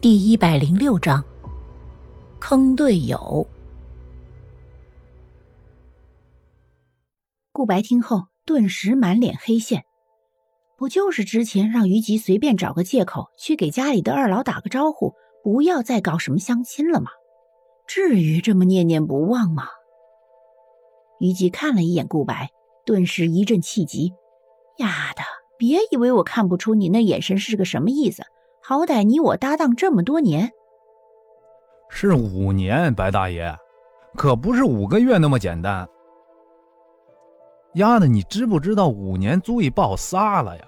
第一百零六章，坑队友。顾白听后，顿时满脸黑线。不就是之前让于吉随便找个借口去给家里的二老打个招呼，不要再搞什么相亲了吗？至于这么念念不忘吗？于吉看了一眼顾白，顿时一阵气急：“丫的，别以为我看不出你那眼神是个什么意思！好歹你我搭档这么多年，是五年，白大爷，可不是五个月那么简单。丫的，你知不知道五年足以报仨了呀？”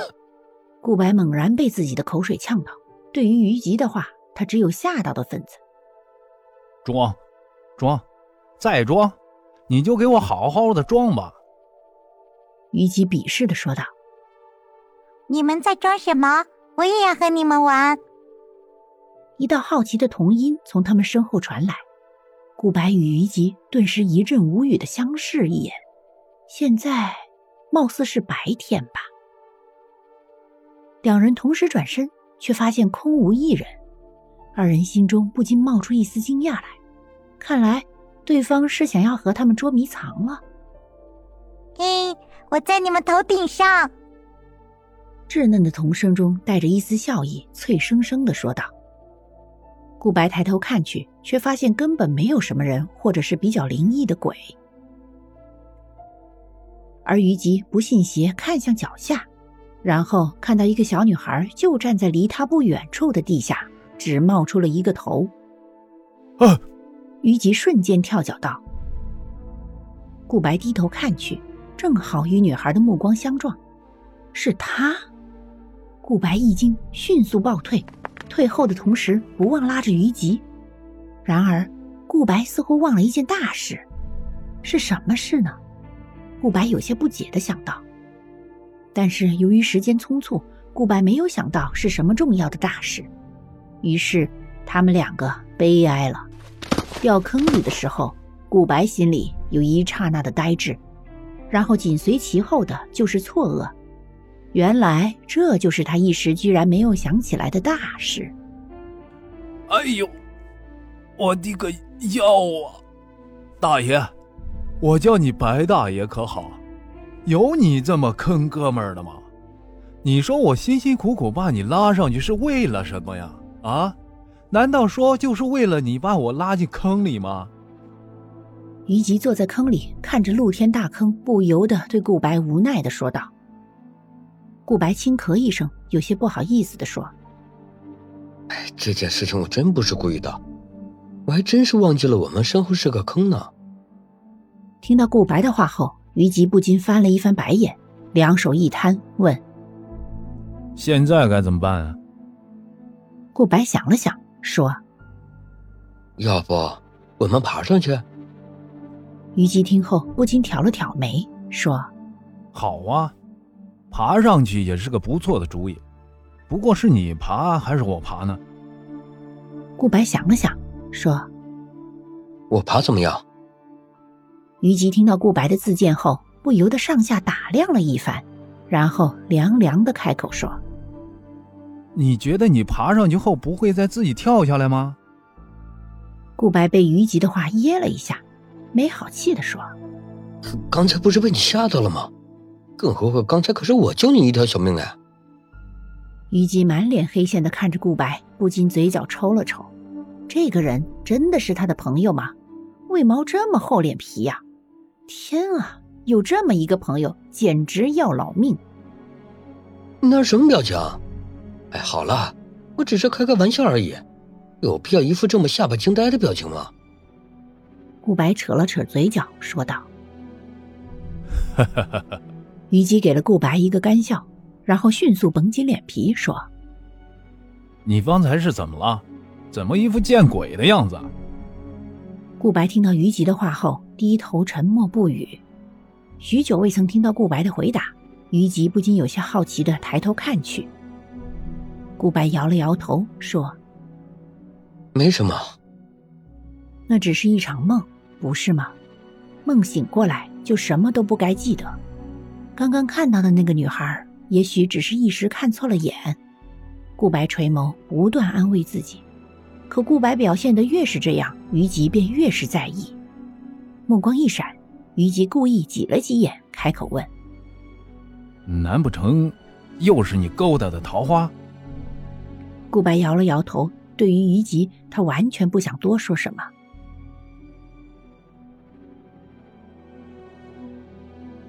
顾白猛然被自己的口水呛到，对于于吉的话，他只有吓到的份子。装，装。再装，你就给我好好的装吧。”虞姬鄙视的说道。“你们在装什么？我也要和你们玩。”一道好奇的童音从他们身后传来。顾白与虞姬顿时一阵无语的相视一眼。现在，貌似是白天吧。两人同时转身，却发现空无一人。二人心中不禁冒出一丝惊讶来。看来。对方是想要和他们捉迷藏了。嘿，我在你们头顶上。稚嫩的童声中带着一丝笑意，脆生生的说道。顾白抬头看去，却发现根本没有什么人，或者是比较灵异的鬼。而于吉不信邪，看向脚下，然后看到一个小女孩就站在离他不远处的地下，只冒出了一个头。啊！于吉瞬间跳脚道：“顾白低头看去，正好与女孩的目光相撞，是他。”顾白一惊，迅速暴退，退后的同时不忘拉着于吉。然而，顾白似乎忘了一件大事，是什么事呢？顾白有些不解的想到。但是由于时间匆促，顾白没有想到是什么重要的大事，于是他们两个悲哀了。掉坑里的时候，顾白心里有一刹那的呆滞，然后紧随其后的就是错愕。原来这就是他一时居然没有想起来的大事。哎呦，我的个腰啊！大爷，我叫你白大爷可好？有你这么坑哥们儿的吗？你说我辛辛苦苦把你拉上去是为了什么呀？啊？难道说就是为了你把我拉进坑里吗？于吉坐在坑里，看着露天大坑，不由得对顾白无奈的说道。顾白轻咳一声，有些不好意思的说：“哎，这件事情我真不是故意的，我还真是忘记了我们身后是个坑呢。”听到顾白的话后，于吉不禁翻了一翻白眼，两手一摊，问：“现在该怎么办啊？”顾白想了想。说：“要不我们爬上去？”虞姬听后不禁挑了挑眉，说：“好啊，爬上去也是个不错的主意。不过是你爬还是我爬呢？”顾白想了想，说：“我爬怎么样？”虞姬听到顾白的自荐后，不由得上下打量了一番，然后凉凉的开口说。你觉得你爬上去后不会再自己跳下来吗？顾白被于吉的话噎了一下，没好气的说：“刚才不是被你吓到了吗？更何况刚才可是我救你一条小命啊！虞姬满脸黑线的看着顾白，不禁嘴角抽了抽。这个人真的是他的朋友吗？为毛这么厚脸皮呀？天啊，有这么一个朋友，简直要老命！你那什么表情？哎，好了，我只是开个玩笑而已，有必要一副这么下巴惊呆的表情吗？顾白扯了扯嘴角，说道。虞姬给了顾白一个干笑，然后迅速绷紧脸皮说：“你方才是怎么了？怎么一副见鬼的样子？”顾白听到虞姬的话后，低头沉默不语。许久未曾听到顾白的回答，虞姬不禁有些好奇的抬头看去。顾白摇了摇头，说：“没什么，那只是一场梦，不是吗？梦醒过来就什么都不该记得。刚刚看到的那个女孩，也许只是一时看错了眼。”顾白垂眸，不断安慰自己。可顾白表现的越是这样，于吉便越是在意。目光一闪，于吉故意挤了挤眼，开口问：“难不成又是你勾搭的桃花？”顾白摇了摇头。对于于吉，他完全不想多说什么。